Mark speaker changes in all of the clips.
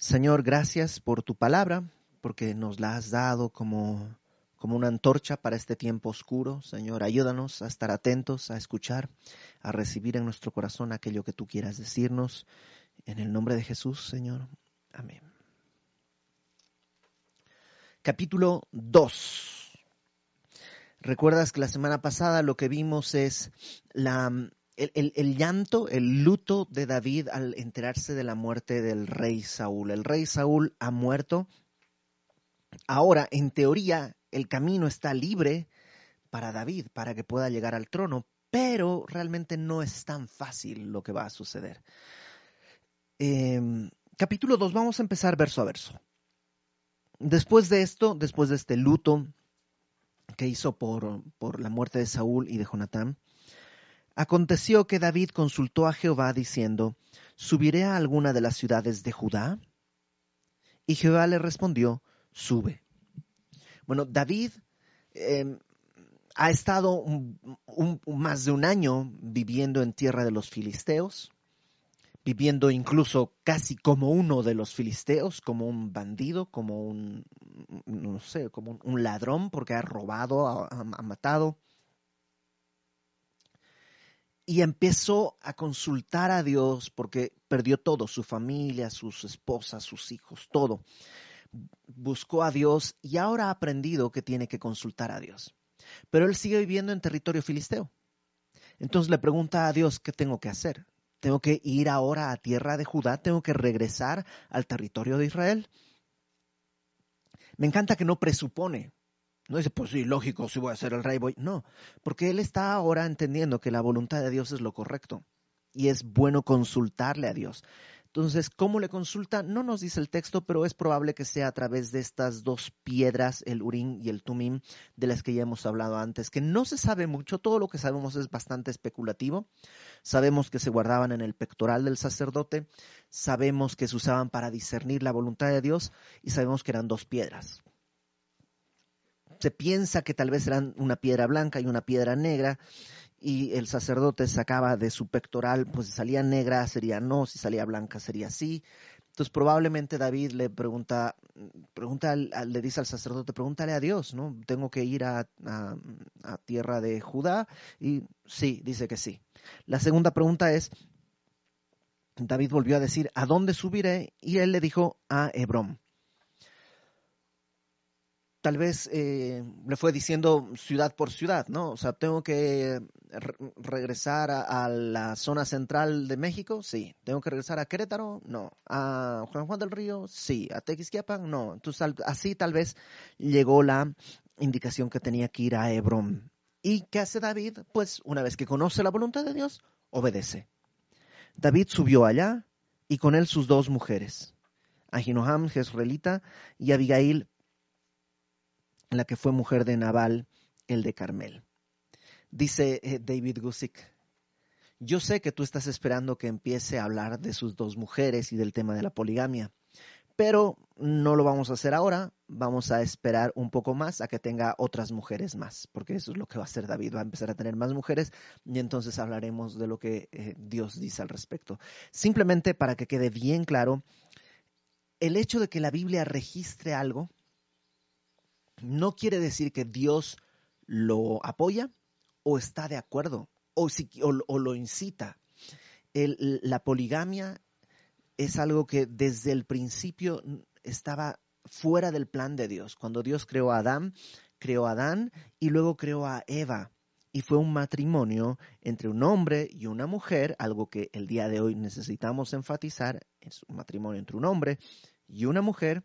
Speaker 1: Señor, gracias por tu palabra, porque nos la has dado como, como una antorcha para este tiempo oscuro. Señor, ayúdanos a estar atentos, a escuchar, a recibir en nuestro corazón aquello que tú quieras decirnos. En el nombre de Jesús, Señor. Amén. Capítulo 2. Recuerdas que la semana pasada lo que vimos es la, el, llanto, el luto de David al enterarse de la muerte del rey Saúl. El rey Saúl ha muerto. Ahora, en teoría, el camino está libre para David, para que pueda llegar al trono, pero realmente no es tan fácil lo que va a suceder. Em, capítulo 2, vamos a empezar verso a verso. Después de esto, después de este luto que hizo por, por la muerte de Saúl y de Jonatán, Aconteció que David consultó a Jehová diciendo, ¿Subiré a alguna de las ciudades de Judá? Y Jehová le respondió, sube. Bueno, David em, ha estado más de un año viviendo en tierra de los filisteos, viviendo incluso casi como uno de los filisteos, como un bandido, como un, no sé, como un, ladrón, porque ha robado, ha matado y empezó a consultar a Dios porque perdió todo, su familia, sus esposas, sus hijos, todo. Buscó a Dios y ahora ha aprendido que tiene que consultar a Dios. Pero él sigue viviendo en territorio filisteo. Entonces le pregunta a Dios, ¿qué tengo que hacer? ¿Tengo que ir ahora a tierra de Judá? ¿Tengo que regresar al territorio de Israel? Me encanta que no presupone, no dice, pues sí, lógico, si voy a ser el rey, voy. No, porque él está ahora entendiendo que la voluntad de Dios es lo correcto y es bueno consultarle a Dios. Entonces, ¿cómo le consulta? No nos dice el texto, pero es probable que sea a través de estas dos piedras, el Urim y el Tumim, de las que ya hemos hablado antes, que no se sabe mucho, todo lo que sabemos es bastante especulativo. Sabemos que se guardaban en el pectoral del sacerdote, sabemos que se usaban para discernir la voluntad de Dios y sabemos que eran dos piedras se piensa que tal vez eran una piedra blanca y una piedra negra, y el sacerdote sacaba de su pectoral, pues si salía negra sería no, si salía blanca sería sí. Entonces probablemente David le pregunta, pregunta le dice al sacerdote, pregúntale a Dios, ¿no? Tengo que ir a, a tierra de Judá y sí, dice que sí. La segunda pregunta es, David volvió a decir, ¿a dónde subiré? Y él le dijo, a Hebrón tal vez eh, le fue diciendo ciudad por ciudad, ¿no? O sea, tengo que regresar a, la zona central de México, sí. Tengo que regresar a Querétaro, no. A Juan Juan del Río, sí. A Tequisquiapan, no. Entonces, así tal vez llegó la indicación que tenía que ir a Hebrón. ¿Y qué hace David? Pues una vez que conoce la voluntad de Dios, obedece. David subió allá y con él sus dos mujeres, Ahinoam, Jezreelita, y Abigail, la que fue mujer de Nabal, el de Carmel. Dice eh, David Gusick, yo sé que tú estás esperando que empiece a hablar de sus dos mujeres y del tema de la poligamia, pero no lo vamos a hacer ahora, vamos a esperar un poco más a que tenga otras mujeres más, porque eso es lo que va a hacer David, va a empezar a tener más mujeres y entonces hablaremos de lo que eh, Dios dice al respecto. Simplemente para que quede bien claro, el hecho de que la Biblia registre algo no quiere decir que Dios lo apoya o está de acuerdo o, lo incita. la poligamia es algo que desde el principio estaba fuera del plan de Dios. Cuando Dios creó a Adán, creó a Adán y luego creó a Eva. Y fue un matrimonio entre un hombre y una mujer, algo que el día de hoy necesitamos enfatizar, es un matrimonio entre un hombre y una mujer,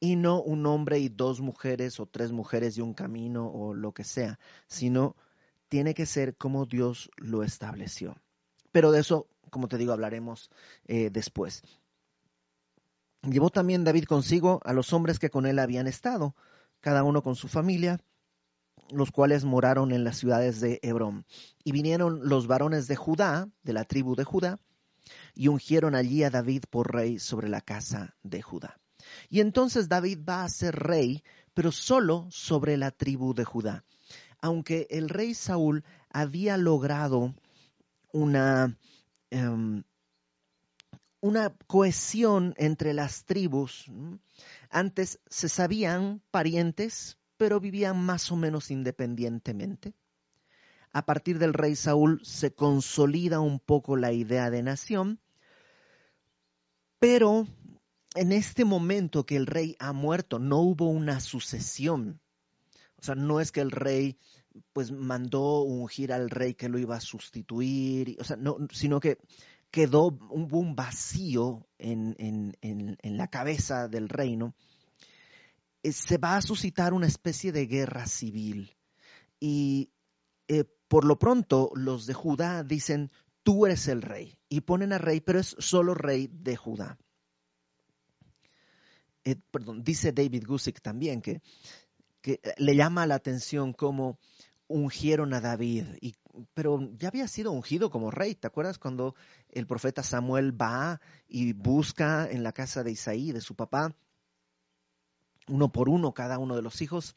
Speaker 1: y no un hombre y dos mujeres o tres mujeres y un camino o lo que sea, sino tiene que ser como Dios lo estableció. Pero de eso, como te digo, hablaremos eh, después. Llevó también David consigo a los hombres que con él habían estado, cada uno con su familia, los cuales moraron en las ciudades de Hebrón. Y vinieron los varones de Judá, de la tribu de Judá, y ungieron allí a David por rey sobre la casa de Judá. Y entonces David va a ser rey, pero solo sobre la tribu de Judá. Aunque el rey Saúl había logrado una, em, una cohesión entre las tribus. Antes se sabían parientes, pero vivían más o menos independientemente. A partir del rey Saúl se consolida un poco la idea de nación, pero en este momento que el rey ha muerto no hubo una sucesión. O sea, no es que el rey pues mandó ungir al rey que lo iba a sustituir, o sea, no, sino que quedó un, vacío en, la cabeza del reino, eh, se va a suscitar una especie de guerra civil. Y eh, por lo pronto los de Judá dicen, tú eres el rey. Y ponen a rey, pero es solo rey de Judá. Eh, perdón, dice David Gusick también que, que le llama la atención cómo ungieron a David, y, pero ya había sido ungido como rey. ¿Te acuerdas cuando el profeta Samuel va y busca en la casa de Isaí, de su papá, uno por uno cada uno de los hijos?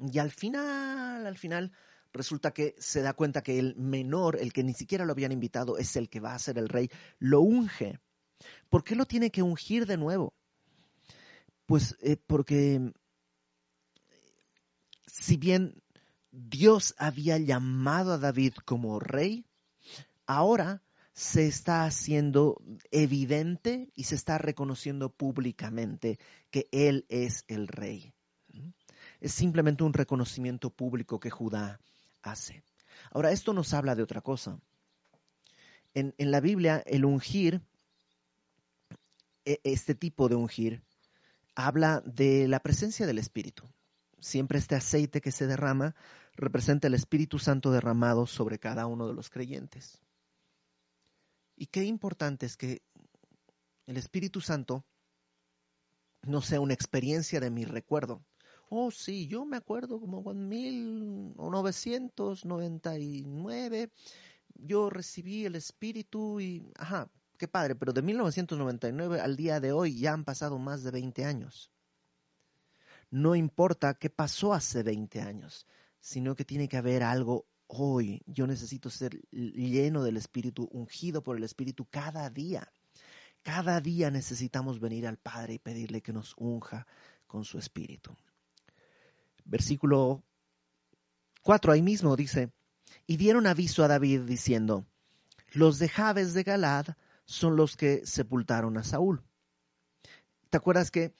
Speaker 1: Y al final, al final, resulta que se da cuenta que el menor, el que ni siquiera lo habían invitado, es el que va a ser el rey, lo unge. ¿Por qué lo tiene que ungir de nuevo? Pues eh, porque si bien Dios había llamado a David como rey, ahora se está haciendo evidente y se está reconociendo públicamente que Él es el rey. Es simplemente un reconocimiento público que Judá hace. Ahora, esto nos habla de otra cosa. En, en la Biblia, el ungir, e, este tipo de ungir, habla de la presencia del Espíritu. Siempre este aceite que se derrama representa el Espíritu Santo derramado sobre cada uno de los creyentes. Y qué importante es que el Espíritu Santo no sea una experiencia de mi recuerdo. Oh, sí, yo me acuerdo como en 1999 yo recibí el Espíritu y, ajá, qué padre, pero de 1999 al día de hoy ya han pasado más de 20 años. No importa qué pasó hace 20 años sino que tiene que haber algo hoy. Yo necesito ser lleno del Espíritu, ungido por el Espíritu cada día. Cada día necesitamos venir al Padre y pedirle que nos unja con su Espíritu. Versículo 4 ahí mismo dice, y dieron aviso a David diciendo, los de Jabes de Galad son los que sepultaron a Saúl. ¿Te acuerdas que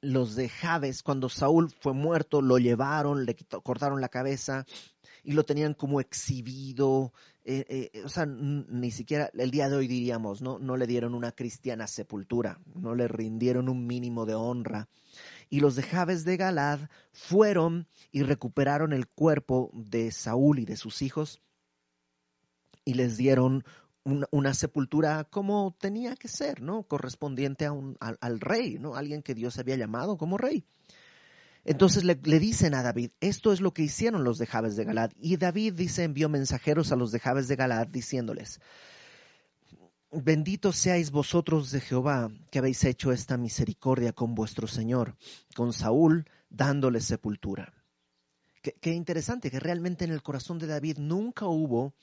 Speaker 1: los de Jabes, cuando Saúl fue muerto, lo llevaron, le cortaron la cabeza y lo tenían como exhibido. Eh, eh, o sea, ni siquiera el día de hoy diríamos, ¿no? No le dieron una cristiana sepultura, no le rindieron un mínimo de honra. Y los de Jabes de Galad fueron y recuperaron el cuerpo de Saúl y de sus hijos y les dieron una, sepultura como tenía que ser, ¿no? Correspondiente a un, al, rey, ¿no? Alguien que Dios había llamado como rey. Entonces le, dicen a David, esto es lo que hicieron los de Jabes de Galad. Y David dice, envió mensajeros a los de Jabes de Galad diciéndoles, benditos seáis vosotros de Jehová que habéis hecho esta misericordia con vuestro Señor, con Saúl dándole sepultura. qué interesante que realmente en el corazón de David nunca hubo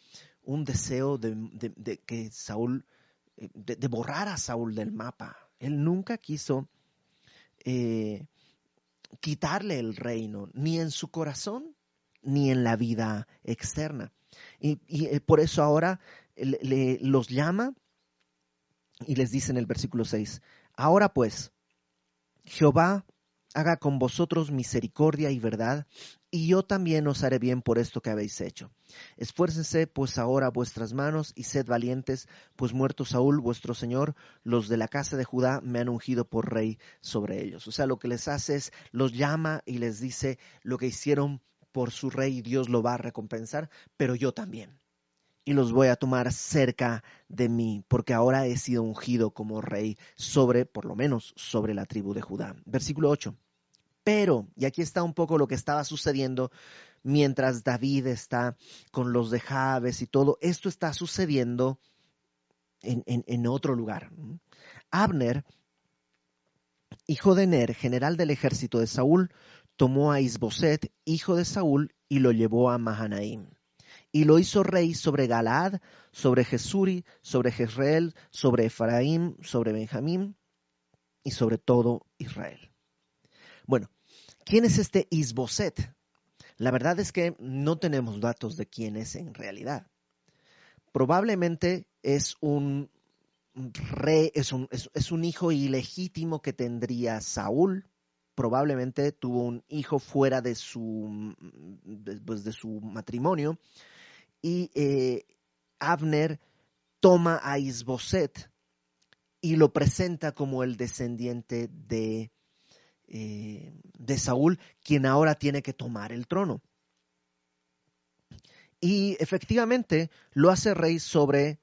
Speaker 1: un deseo de, que Saúl, eh, de, borrar a Saúl del mapa. Él nunca quiso eh, quitarle el reino, ni en su corazón, ni en la vida externa. Y, eh, por eso ahora le, los llama y les dice en el versículo 6, ahora pues, Jehová haga con vosotros misericordia y verdad, y yo también os haré bien por esto que habéis hecho. Esfuércense pues ahora vuestras manos y sed valientes, pues muerto Saúl, vuestro Señor, los de la casa de Judá me han ungido por rey sobre ellos. O sea, lo que les hace es, los llama y les dice lo que hicieron por su rey, Dios lo va a recompensar, pero yo también. Y los voy a tomar cerca de mí, porque ahora he sido ungido como rey sobre, por lo menos, sobre la tribu de Judá. Versículo 8. Pero, y aquí está un poco lo que estaba sucediendo mientras David está con los de Jabes y todo, esto está sucediendo en, otro lugar. Abner, hijo de Ner, general del ejército de Saúl, tomó a Isboset, hijo de Saúl, y lo llevó a Mahanaim. Y lo hizo rey sobre Galaad, sobre Jesuri, sobre Jezreel, sobre Efraín, sobre Benjamín y sobre todo Israel. Bueno, ¿quién es este Isboset? La verdad es que no tenemos datos de quién es en realidad. Probablemente es un rey, es un, es un hijo ilegítimo que tendría Saúl, probablemente tuvo un hijo fuera de su, pues, de su matrimonio y eh, Abner toma a Isboset y lo presenta como el descendiente de, eh, de Saúl, quien ahora tiene que tomar el trono. Y efectivamente lo hace rey sobre,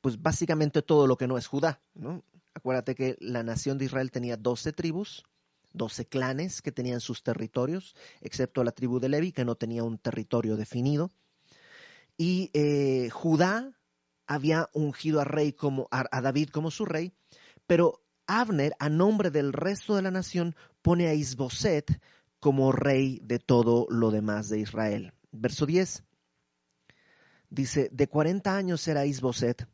Speaker 1: pues básicamente todo lo que no es Judá. Acuérdate que la nación de Israel tenía doce tribus, doce clanes que tenían sus territorios, excepto la tribu de Levi, que no tenía un territorio definido. Y eh, Judá había ungido a, rey como, a, David como su rey, pero Abner, a nombre del resto de la nación, pone a Isboset como rey de todo lo demás de Israel. Verso 10 dice, de 40 años era Isboset,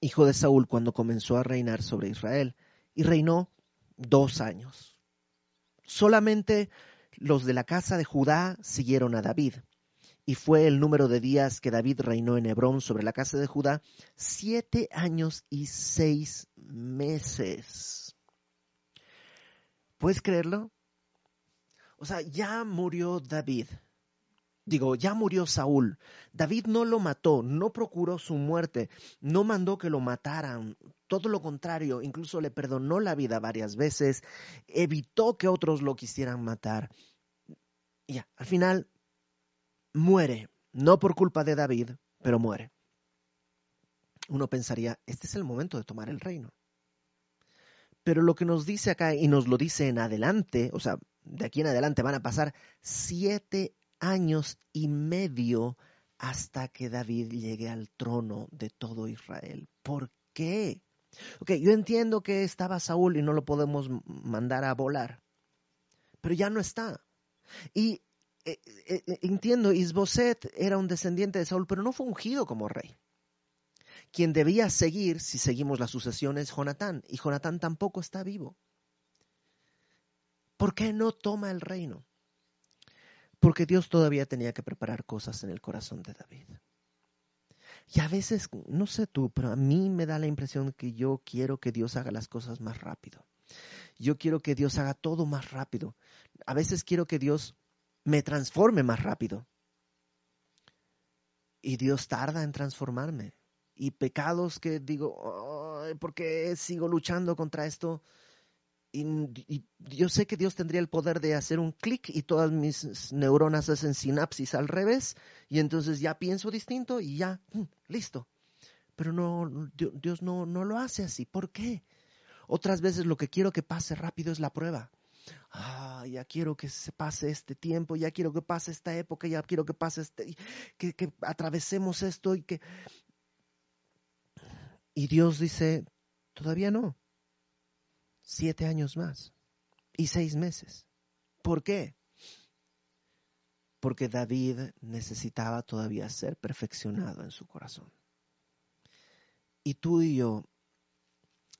Speaker 1: hijo de Saúl, cuando comenzó a reinar sobre Israel, y reinó dos años. Solamente los de la casa de Judá siguieron a David, y fue el número de días que David reinó en Hebrón sobre la casa de Judá, siete años y seis meses. ¿Puedes creerlo? O sea, ya murió David. Digo, ya murió Saúl. David no lo mató, no procuró su muerte, no mandó que lo mataran. Todo lo contrario, incluso le perdonó la vida varias veces, evitó que otros lo quisieran matar. Ya, al final muere, no por culpa de David, pero muere. Uno pensaría, este es el momento de tomar el reino. Pero lo que nos dice acá, y nos lo dice en adelante, o sea, de aquí en adelante van a pasar siete años y medio hasta que David llegue al trono de todo Israel. ¿Por qué? Ok, yo entiendo que estaba Saúl y no lo podemos mandar a volar, pero ya no está. Y eh, eh, eh, entiendo, Isboset era un descendiente de Saúl, pero no fue ungido como rey. Quien debía seguir, si seguimos la sucesión, es Jonatán, y Jonatán tampoco está vivo. ¿Por qué no toma el reino? Porque Dios todavía tenía que preparar cosas en el corazón de David. Y a veces, no sé tú, pero a mí me da la impresión que yo quiero que Dios haga las cosas más rápido. Yo quiero que Dios haga todo más rápido. A veces quiero que Dios me transforme más rápido. Y Dios tarda en transformarme. Y pecados que digo, ¿por qué sigo luchando contra esto? Y, yo sé que Dios tendría el poder de hacer un clic y todas mis neuronas hacen sinapsis al revés y entonces ya pienso distinto y ya, listo. Pero no, Dios no, no lo hace así. ¿Por qué? Otras veces lo que quiero que pase rápido es la prueba ah, ya quiero que se pase este tiempo, ya quiero que pase esta época, ya quiero que pase este, que, atravesemos esto y que... Y Dios dice, todavía no, siete años más y seis meses. ¿Por qué? Porque David necesitaba todavía ser perfeccionado en su corazón. Y tú y yo,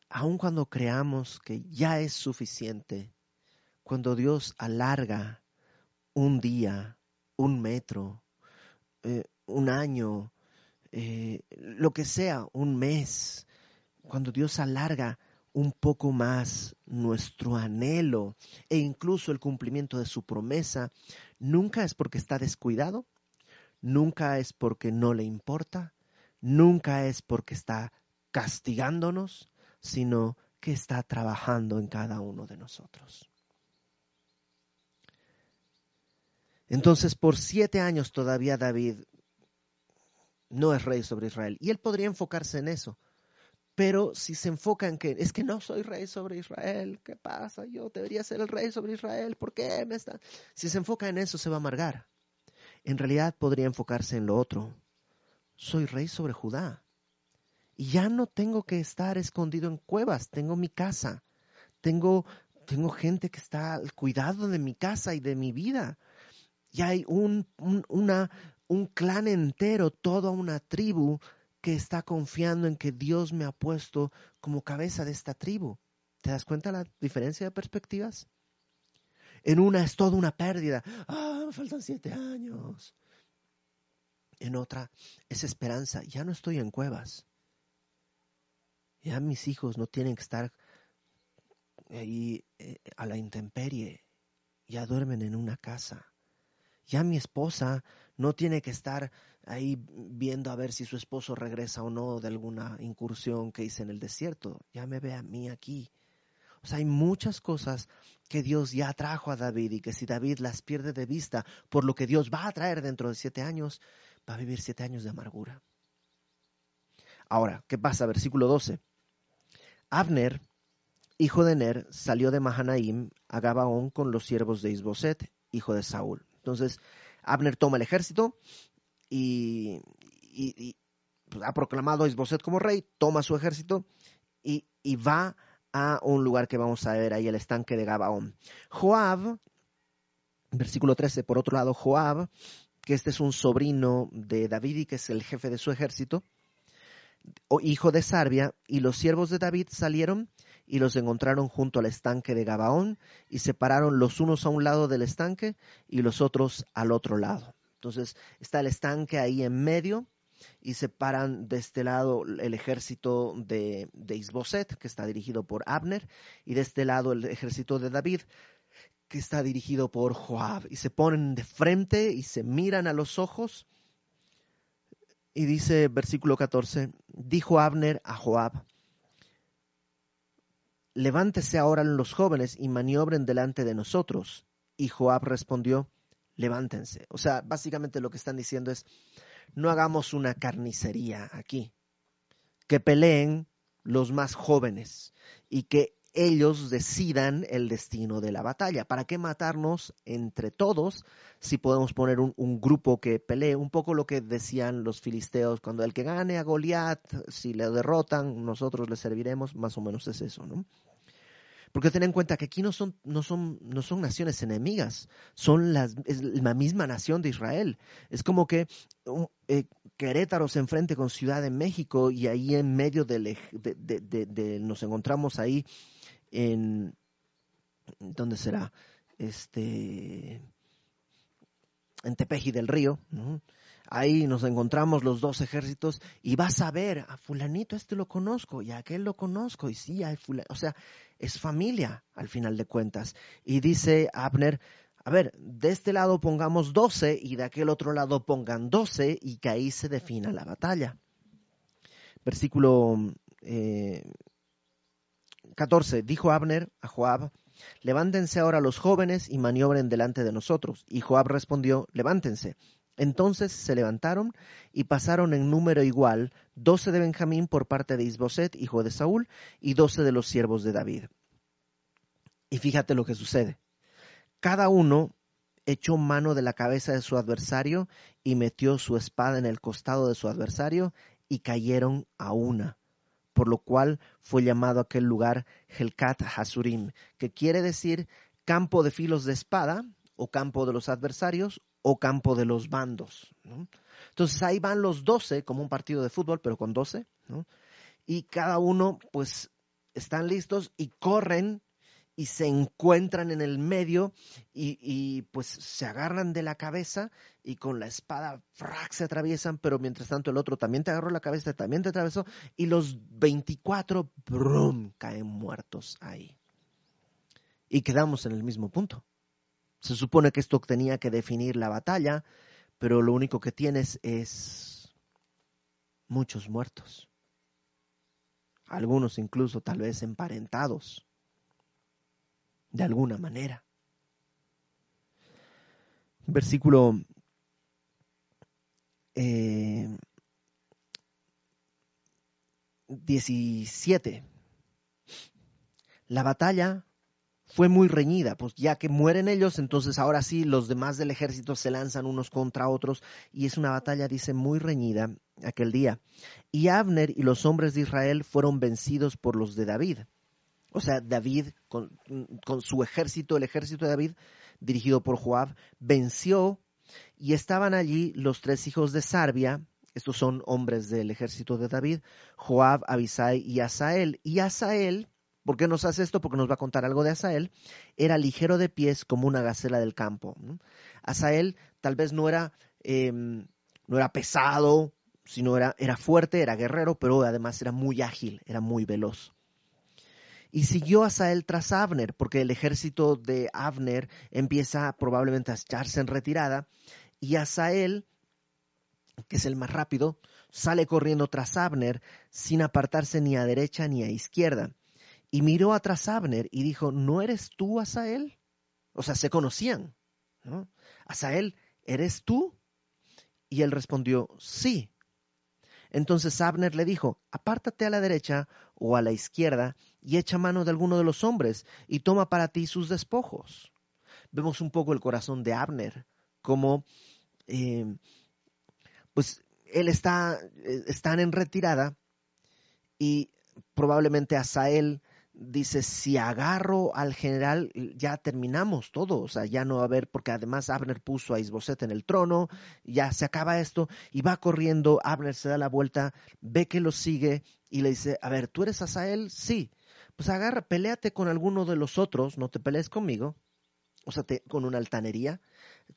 Speaker 1: aun cuando creamos que ya es suficiente, cuando Dios alarga un día, un metro, eh, un año, eh, lo que sea, un mes, cuando Dios alarga un poco más nuestro anhelo e incluso el cumplimiento de su promesa, nunca es porque está descuidado, nunca es porque no le importa, nunca es porque está castigándonos, sino que está trabajando en cada uno de nosotros. Entonces, por siete años todavía David no es rey sobre Israel. Y él podría enfocarse en eso. Pero si se enfoca en que es que no soy rey sobre Israel, ¿qué pasa? Yo debería ser el rey sobre Israel, ¿por qué me está? Si se enfoca en eso, se va a amargar. En realidad podría enfocarse en lo otro. Soy rey sobre Judá. Y ya no tengo que estar escondido en cuevas, tengo mi casa. Tengo, tengo gente que está al cuidado de mi casa y de mi vida y hay un, una, un clan entero, toda una tribu que está confiando en que Dios me ha puesto como cabeza de esta tribu. ¿Te das cuenta la diferencia de perspectivas? En una es toda una pérdida. Ah, me faltan siete años. En otra es esperanza. Ya no estoy en cuevas. Ya mis hijos no tienen que estar ahí eh, a la intemperie. Ya duermen en una casa. Ya mi esposa no tiene que estar ahí viendo a ver si su esposo regresa o no de alguna incursión que hice en el desierto. Ya me ve a mí aquí. O sea, hay muchas cosas que Dios ya trajo a David y que si David las pierde de vista por lo que Dios va a traer dentro de siete años, va a vivir siete años de amargura. Ahora, ¿qué pasa? Versículo 12. Abner, hijo de Ner, salió de Mahanaim a Gabaón con los siervos de Isboset, hijo de Saúl. Entonces, Abner toma el ejército y, pues, ha proclamado a Isboset como rey, toma su ejército y, va a un lugar que vamos a ver ahí, el estanque de Gabaón. Joab, versículo 13, por otro lado, Joab, que este es un sobrino de David y que es el jefe de su ejército, hijo de Sarbia, y los siervos de David salieron y los encontraron junto al estanque de Gabaón y separaron los unos a un lado del estanque y los otros al otro lado. Entonces está el estanque ahí en medio y separan de este lado el ejército de, de Isboset, que está dirigido por Abner, y de este lado el ejército de David, que está dirigido por Joab. Y se ponen de frente y se miran a los ojos y dice versículo 14, dijo Abner a Joab, levántese ahora los jóvenes y maniobren delante de nosotros. Y Joab respondió, levántense. O sea, básicamente lo que están diciendo es, no hagamos una carnicería aquí, que peleen los más jóvenes y que ellos decidan el destino de la batalla. ¿Para qué matarnos entre todos si podemos poner un, grupo que pelee? Un poco lo que decían los filisteos, cuando el que gane a Goliat, si le derrotan, nosotros le serviremos, más o menos es eso, ¿no? Porque ten en cuenta que aquí no son, no son, no son naciones enemigas, son las, es la misma nación de Israel. Es como que eh, Querétaro se enfrente con Ciudad de México y ahí en medio de, de, nos encontramos ahí en, ¿dónde será? Este, en Tepeji del Río, ¿no? ahí nos encontramos los dos ejércitos y vas a ver a fulanito este lo conozco y a aquel lo conozco y sí, hay o sea, es familia al final de cuentas. Y dice Abner, a ver, de este lado pongamos doce y de aquel otro lado pongan doce y que ahí se defina la batalla. Versículo eh, 14, dijo Abner a Joab, levántense ahora los jóvenes y maniobren delante de nosotros. Y Joab respondió, levántense. Entonces se levantaron y pasaron en número igual doce de Benjamín por parte de Isboset, hijo de Saúl, y doce de los siervos de David. Y fíjate lo que sucede. Cada uno echó mano de la cabeza de su adversario y metió su espada en el costado de su adversario y cayeron a una, por lo cual fue llamado aquel lugar Helkat Hasurim, que quiere decir campo de filos de espada o campo de los adversarios o campo de los bandos. Entonces ahí van los doce, como un partido de fútbol, pero con doce, y cada uno pues están listos y corren y se encuentran en el medio y, pues se agarran de la cabeza y con la espada frac se atraviesan, pero mientras tanto el otro también te agarró la cabeza, también te atravesó y los 24 brum, caen muertos ahí. Y quedamos en el mismo punto. Se supone que esto tenía que definir la batalla, pero lo único que tienes es muchos muertos. Algunos incluso tal vez emparentados de alguna manera. Versículo 17. Eh, la batalla fue muy reñida, pues ya que mueren ellos, entonces ahora sí los demás del ejército se lanzan unos contra otros y es una batalla, dice, muy reñida aquel día. Y Abner y los hombres de Israel fueron vencidos por los de David. O sea, David con, su ejército, el ejército de David, dirigido por Joab, venció y estaban allí los tres hijos de Sarbia, estos son hombres del ejército de David, Joab, Abisai y Asael. Y Asael, ¿por qué nos hace esto? Porque nos va a contar algo de Asael. Era ligero de pies como una gacela del campo. Asael tal vez no era, em, no era pesado, sino era, era fuerte, era guerrero, pero además era muy ágil, era muy veloz. Y siguió Asael tras Abner, porque el ejército de Abner empieza probablemente a echarse en retirada, y Asael que es el más rápido, sale corriendo tras Abner sin apartarse ni a derecha ni a izquierda. Y miró atrás Abner y dijo, ¿no eres tú Asael? O sea, se conocían. ¿no? Asael, ¿eres tú? Y él respondió, sí. Entonces Abner le dijo, apártate a la derecha o a la izquierda y echa mano de alguno de los hombres y toma para ti sus despojos. Vemos un poco el corazón de Abner, como eh, pues él está, eh, están en retirada y probablemente Asael dice, si agarro al general, ya terminamos todo, o sea, ya no va a haber, porque además Abner puso a Isboset en el trono, ya se acaba esto, y va corriendo, Abner se da la vuelta, ve que lo sigue y le dice, a ver, ¿tú eres Asael? Sí, pues agarra, peleate con alguno de los otros, no te pelees conmigo, o sea, con una altanería,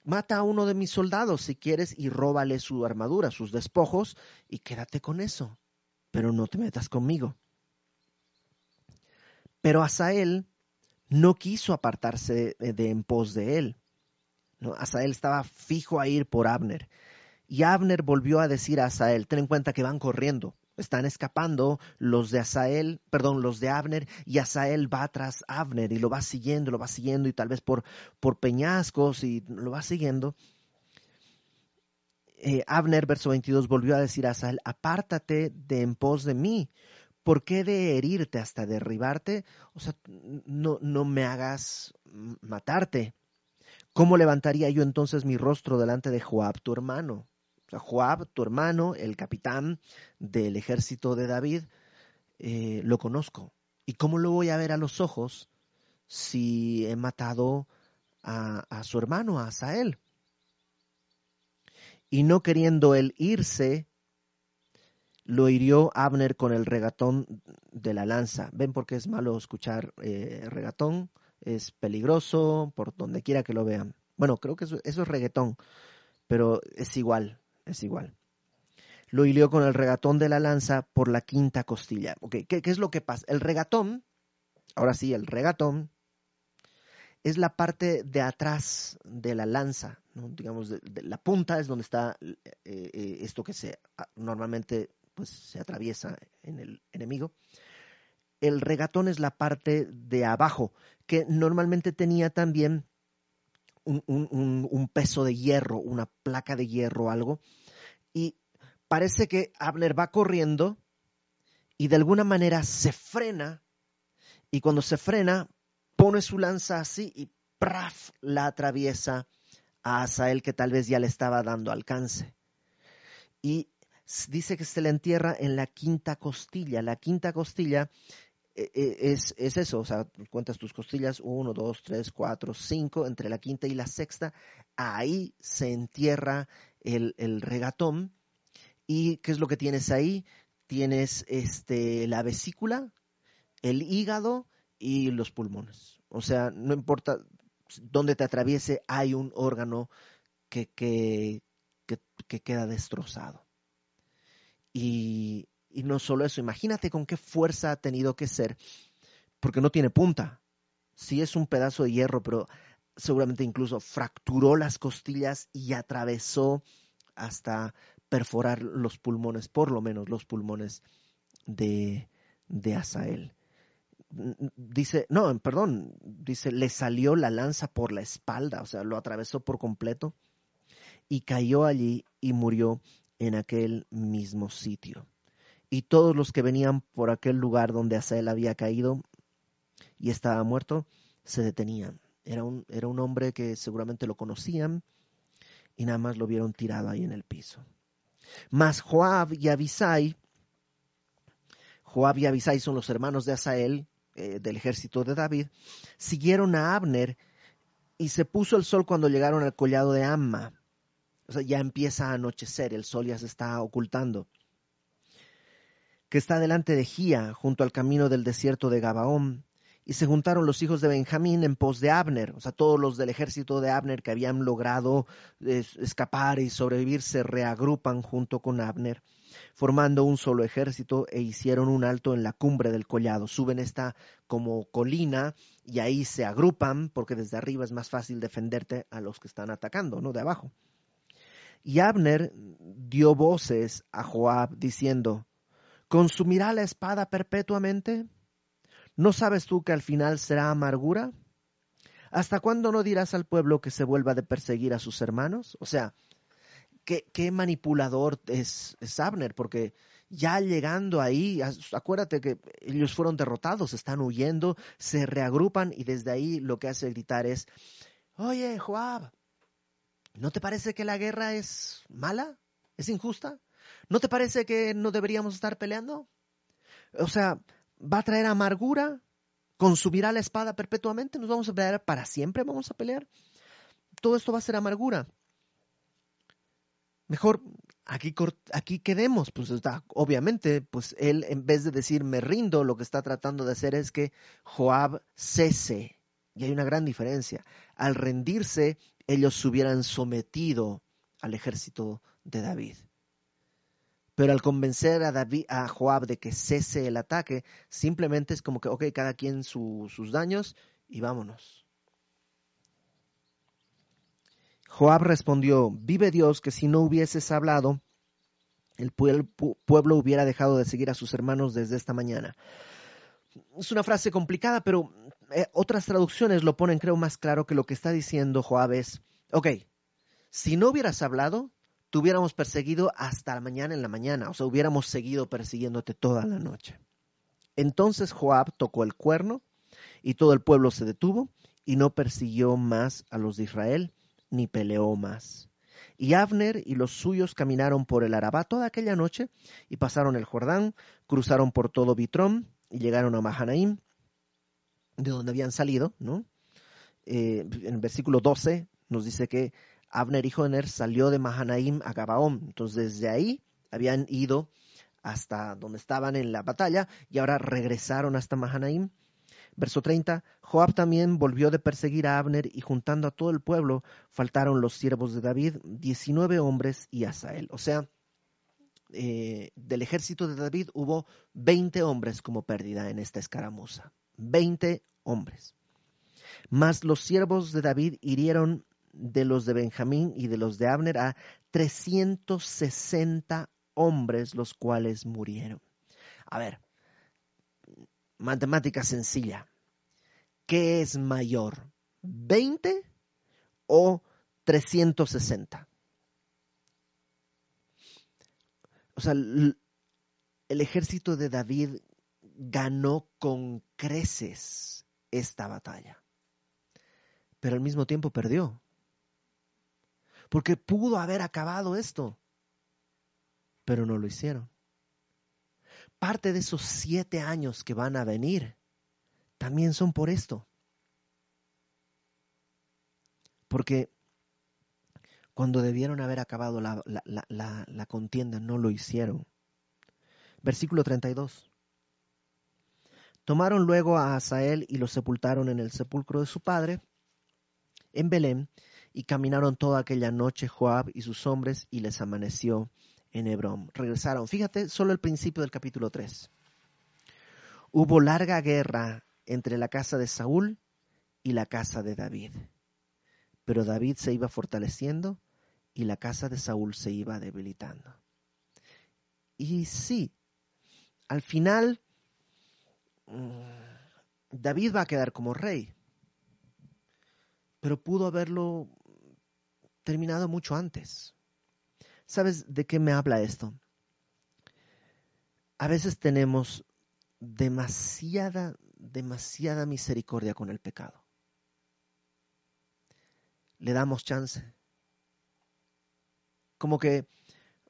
Speaker 1: mata a uno de mis soldados si quieres y róbale su armadura, sus despojos, y quédate con eso, pero no te metas conmigo. Pero Asael no quiso apartarse de, en pos de él. Asael estaba fijo a ir por Abner. Y Abner volvió a decir a Asael, ten en cuenta que van corriendo, están escapando los de Asael, perdón, los de Abner, y Asael va tras Abner y lo va siguiendo, lo va siguiendo, y tal vez por, por peñascos, y lo va siguiendo. Eh, Abner, verso 22, volvió a decir a Asael, apártate de en pos de mí, ¿por qué de herirte hasta derribarte? O sea, no, no me hagas matarte. ¿Cómo levantaría yo entonces mi rostro delante de Joab, tu hermano? Joab, tu hermano, el capitán del ejército de David, eh, lo conozco. ¿Y cómo lo voy a ver a los ojos si he matado a, a su hermano, a Asael? Y no queriendo él irse, lo hirió Abner con el regatón de la lanza. ¿Ven por qué es malo escuchar eh, regatón? Es peligroso por donde quiera que lo vean. Bueno, creo que eso, es reggaetón, pero es igual es igual. Lo hilió con el regatón de la lanza por la quinta costilla. ¿qué, es lo que pasa? El regatón, ahora sí, el regatón, es la parte de atrás de la lanza, digamos, la punta es donde está eh, eh, esto que se normalmente pues, se atraviesa en el enemigo. El regatón es la parte de abajo, que normalmente tenía también un, peso de hierro, una placa de hierro o algo, y parece que Abner va corriendo y de alguna manera se frena, y cuando se frena, pone su lanza así y ¡praf! la atraviesa a Asael que tal vez ya le estaba dando alcance. Y dice que se le entierra en la quinta costilla. La quinta costilla e, e, es, es, eso, o sea, cuentas tus costillas, uno, dos, tres, cuatro, cinco, entre la quinta y la sexta, ahí se entierra el, el regatón. ¿Y qué es lo que tienes ahí? Tienes este, la vesícula, el hígado y los pulmones. O sea, no importa dónde te atraviese, hay un órgano que, que, que, que queda destrozado. Y, no solo eso, imagínate con qué fuerza ha tenido que ser, porque no tiene punta. Sí es un pedazo de hierro, pero seguramente incluso fracturó las costillas y atravesó hasta perforar los pulmones, por lo menos los pulmones de, de Asael. Dice, no, perdón, dice, le salió la lanza por la espalda, o sea, lo atravesó por completo y cayó allí y murió en aquel mismo sitio y todos los que venían por aquel lugar donde Asael había caído y estaba muerto, se detenían. Era un, era un hombre que seguramente lo conocían y nada más lo vieron tirado ahí en el piso. Mas Joab y Abisai, Joab y Abisai son los hermanos de Asael, eh, del ejército de David, siguieron a Abner y se puso el sol cuando llegaron al collado de Amma. O sea, ya empieza a anochecer, el sol ya se está ocultando. Que está delante de Gía, junto al camino del desierto de Gabaón. Y se juntaron los hijos de Benjamín en pos de Abner. O sea, todos los del ejército de Abner que habían logrado escapar y sobrevivir se reagrupan junto con Abner formando un solo ejército e hicieron un alto en la cumbre del collado. Suben esta como colina y ahí se agrupan porque desde arriba es más fácil defenderte a los que están atacando, ¿no? De abajo. Y Abner dio voces a Joab diciendo, ¿consumirá la espada perpetuamente? ¿No sabes tú que al final será amargura? ¿Hasta cuándo no dirás al pueblo que se vuelva de perseguir a sus hermanos? O sea, qué, manipulador es, Abner, porque ya llegando ahí, acuérdate que ellos fueron derrotados, están huyendo, se reagrupan y desde ahí lo que hace gritar es, oye, Joab, ¿no te parece que la guerra es mala? ¿Es injusta? ¿No te parece que no deberíamos estar peleando? O sea, ¿va a traer amargura? ¿Consumirá la espada perpetuamente? ¿Nos vamos a pelear para siempre? ¿Vamos a pelear? Todo esto va a ser amargura mejor aquí, quedemos. Pues está, obviamente, pues él en vez de decir me rindo, lo que está tratando de hacer es que Joab cese. Y hay una gran diferencia. Al rendirse, ellos se hubieran sometido al ejército de David. Pero al convencer a, David, a Joab de que cese el ataque, simplemente es como que, ok, cada quien sus daños y vámonos. Joab respondió, vive Dios que si no hubieses hablado, el pueblo hubiera dejado de seguir a sus hermanos desde esta mañana. Es una frase complicada, pero eh, otras traducciones lo ponen, creo, más claro que lo que está diciendo Joab es, ok, si no hubieras hablado, te hubiéramos perseguido hasta la mañana en la mañana, o sea, hubiéramos seguido persiguiéndote toda la noche. Entonces Joab tocó el cuerno y todo el pueblo se detuvo y no persiguió más a los de Israel ni peleó más. Y Abner y los suyos caminaron por el Arabá toda aquella noche y pasaron el Jordán, cruzaron por todo Bitrón y llegaron a Mahanaim, de donde habían salido, ¿no? Eh, en el versículo 12 nos dice que Abner, hijo de Ner, salió de Mahanaim a Gabaón. Entonces desde ahí habían ido hasta donde estaban en la batalla y ahora regresaron hasta Mahanaim Verso 30, Joab también volvió de perseguir a Abner y juntando a todo el pueblo faltaron los siervos de David, diecinueve hombres y Asael. O sea, eh, del ejército de David hubo veinte hombres como pérdida en esta escaramuza. Veinte hombres. Mas los siervos de David hirieron de los de Benjamín y de los de Abner a sesenta hombres, los cuales murieron. A ver, matemática sencilla. ¿Qué es mayor? ¿20 o 360? O sea, el ejército de David ganó con creces esta batalla, pero al mismo tiempo perdió. Porque pudo haber acabado esto, pero no lo hicieron parte de esos siete años que van a venir también son por esto. Porque cuando debieron haber acabado la, contienda no lo hicieron. Versículo 32. Tomaron luego a Asael y lo sepultaron en el sepulcro de su padre, en Belén, y caminaron toda aquella noche Joab y sus hombres, y les amaneció en Hebrón. Regresaron. Fíjate, solo el principio del capítulo 3. Hubo larga guerra entre la casa de Saúl y la casa de David. Pero David se iba fortaleciendo y la casa de Saúl se iba debilitando. Y sí, al final mm, David va a quedar como rey, pero pudo haberlo terminado mucho antes. ¿Sabes de qué me habla esto? A veces tenemos demasiada, demasiada misericordia con el pecado. Le damos chance. Como que,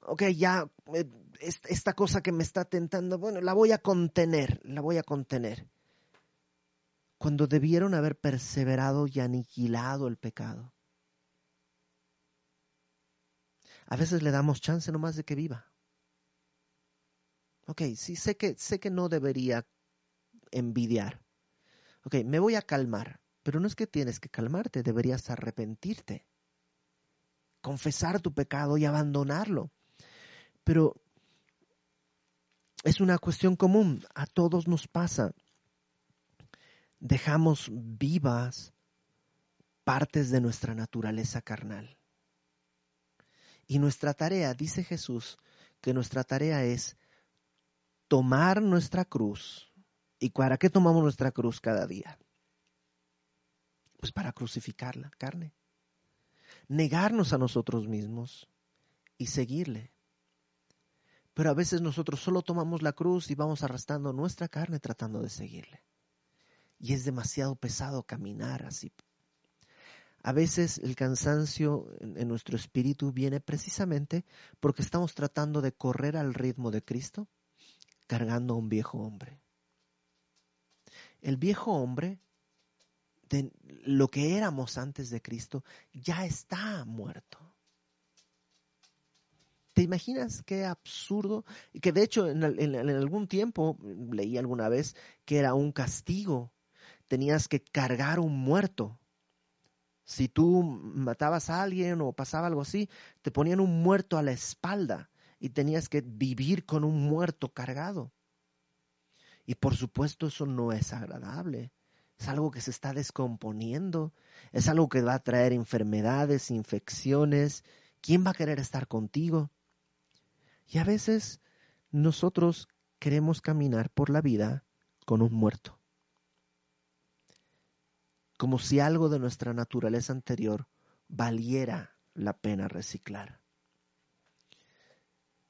Speaker 1: ok, ya, eh, esta cosa que me está tentando, bueno, la voy a contener, la voy a contener. Cuando debieron haber perseverado y aniquilado el pecado. A veces le damos chance nomás de que viva. Ok, sí, sé que, sé que no debería envidiar. Ok, me voy a calmar, pero no es que tienes que calmarte, deberías arrepentirte, confesar tu pecado y abandonarlo. Pero es una cuestión común, a todos nos pasa. Dejamos vivas partes de nuestra naturaleza carnal. Y nuestra tarea, dice Jesús, que nuestra tarea es tomar nuestra cruz. ¿Y para qué tomamos nuestra cruz cada día? Pues para crucificar la carne. Negarnos a nosotros mismos y seguirle. Pero a veces nosotros solo tomamos la cruz y vamos arrastrando nuestra carne tratando de seguirle. Y es demasiado pesado caminar así. A veces el cansancio en, nuestro espíritu viene precisamente porque estamos tratando de correr al ritmo de Cristo cargando a un viejo hombre. El viejo hombre, de lo que éramos antes de Cristo, ya está muerto. ¿Te imaginas qué absurdo? Que de hecho en, algún tiempo, leí alguna vez, que era un castigo. Tenías que cargar un muerto. Si tú matabas a alguien o pasaba algo así, te ponían un muerto a la espalda y tenías que vivir con un muerto cargado. Y por supuesto eso no es agradable. Es algo que se está descomponiendo. Es algo que va a traer enfermedades, infecciones. ¿Quién va a querer estar contigo? Y a veces nosotros queremos caminar por la vida con un muerto. Como si algo de nuestra naturaleza anterior valiera la pena reciclar.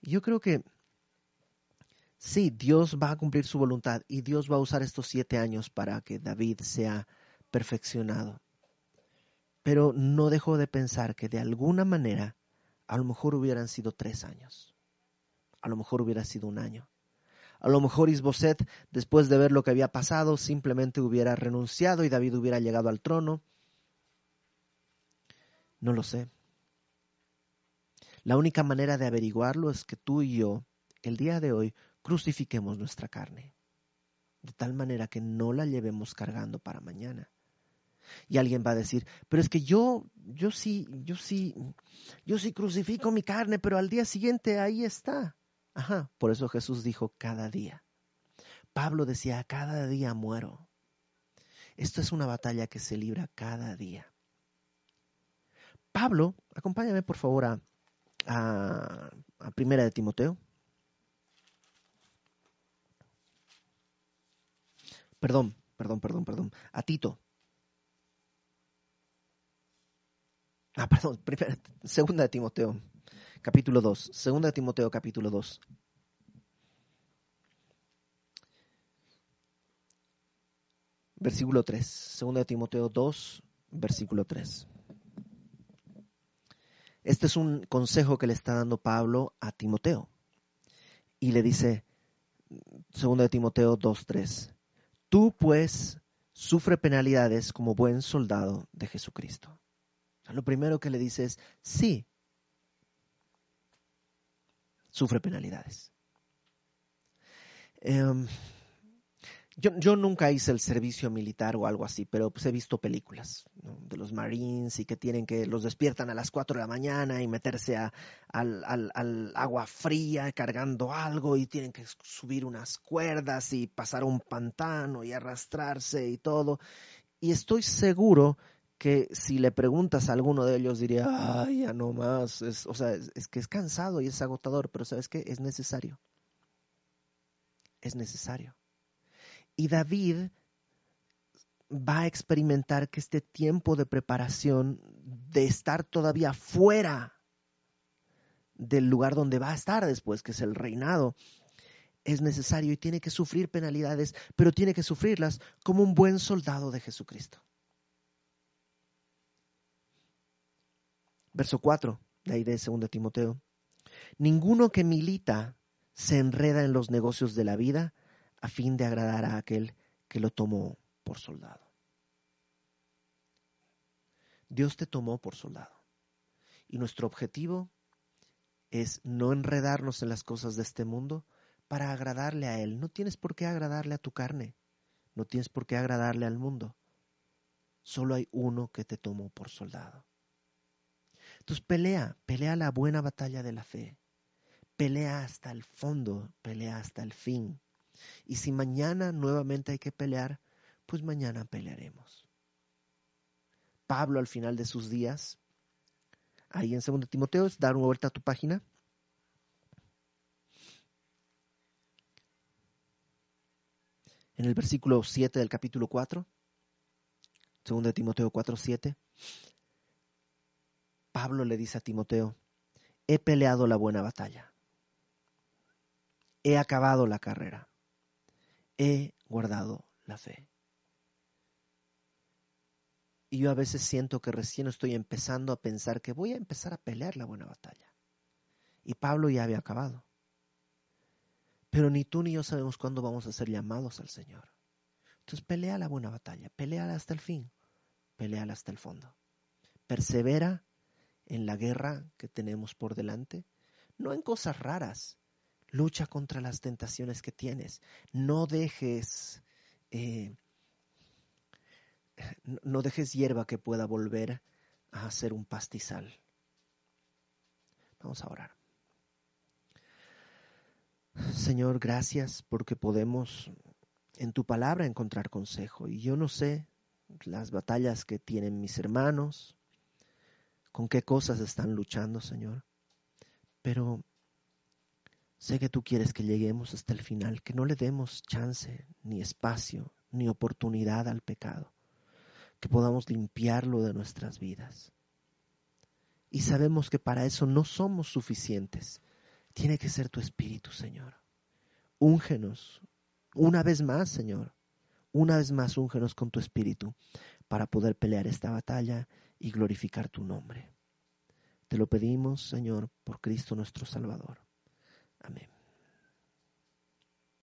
Speaker 1: Yo creo que sí, Dios va a cumplir su voluntad y Dios va a usar estos siete años para que David sea perfeccionado. Pero no dejo de pensar que de alguna manera a lo mejor hubieran sido tres años. A lo mejor hubiera sido un año. A lo mejor Isboset, después de ver lo que había pasado, simplemente hubiera renunciado y David hubiera llegado al trono. No lo sé. La única manera de averiguarlo es que tú y yo, el día de hoy, crucifiquemos nuestra carne, de tal manera que no la llevemos cargando para mañana. Y alguien va a decir, pero es que yo, yo sí, yo sí, yo sí crucifico mi carne, pero al día siguiente ahí está. Ajá, por eso Jesús dijo cada día. Pablo decía, cada día muero. Esto es una batalla que se libra cada día. Pablo, acompáñame por favor a a, Primera de Timoteo. Perdón, perdón, perdón, perdón. A Tito. Ah, perdón, segunda de Timoteo, capítulo 2. Segunda de Timoteo, capítulo 2. Versículo 3. Segunda de Timoteo 2, versículo 3. Este es un consejo que le está dando Pablo a Timoteo. Y le dice, 2 de Timoteo 2.3, tú pues sufre penalidades como buen soldado de Jesucristo. lo primero que le dice es, sí, sufre penalidades. Em, yo, nunca hice el servicio militar o algo así, pero pues he visto películas de los Marines y que tienen que los despiertan a las 4 de la mañana y meterse a, al, al, agua fría cargando algo y tienen que subir unas cuerdas y pasar un pantano y arrastrarse y todo. Y estoy seguro que si le preguntas a alguno de ellos diría, ay, ya no más, es, o sea, es que es cansado y es agotador, pero sabes qué, es necesario. Es necesario. Y David va a experimentar que este tiempo de preparación, de estar todavía fuera del lugar donde va a estar después, que es el reinado, es necesario y tiene que sufrir penalidades, pero tiene que sufrirlas como un buen soldado de Jesucristo. Verso 4, de ahí de 2 Timoteo. Ninguno que milita se enreda en los negocios de la vida, a fin de agradar a aquel que lo tomó por soldado. Dios te tomó por soldado. Y nuestro objetivo es no enredarnos en las cosas de este mundo para agradarle a Él. No tienes por qué agradarle a tu carne, no tienes por qué agradarle al mundo. Solo hay uno que te tomó por soldado. Entonces pelea, pelea la buena batalla de la fe. Pelea hasta el fondo, pelea hasta el fin. Y si mañana nuevamente hay que pelear, pues mañana pelearemos. Pablo al final de sus días, ahí en 2 Timoteo, dar una vuelta a tu página. En el versículo 7 del capítulo 4, 2 Timoteo 4, 7, Pablo le dice a Timoteo, he peleado la buena batalla, he acabado la carrera, he guardado la fe. Y yo a veces siento que recién estoy empezando a pensar que voy a empezar a pelear la buena batalla. Y Pablo ya había acabado. Pero ni tú ni yo sabemos cuándo vamos a ser llamados al Señor. Entonces pelea la buena batalla, pelea hasta el fin, pelea hasta el fondo. Persevera en la guerra que tenemos por delante, no en cosas raras. Lucha contra las tentaciones que tienes. No dejes, eh, no dejes hierba que pueda volver a ser un pastizal. Vamos a orar. Señor, gracias porque podemos en tu palabra encontrar consejo. Y yo no sé las batallas que tienen mis hermanos, con qué cosas están luchando, Señor. Pero sé que tú quieres que lleguemos hasta el final, que no le demos chance, ni espacio, ni oportunidad al pecado, que podamos limpiarlo de nuestras vidas. Y sabemos que para eso no somos suficientes. Tiene que ser tu espíritu, Señor. Úngenos una vez más, Señor. Una vez más, úngenos con tu espíritu para poder pelear esta batalla y glorificar tu nombre. Te lo pedimos, Señor, por Cristo nuestro Salvador. 아멘.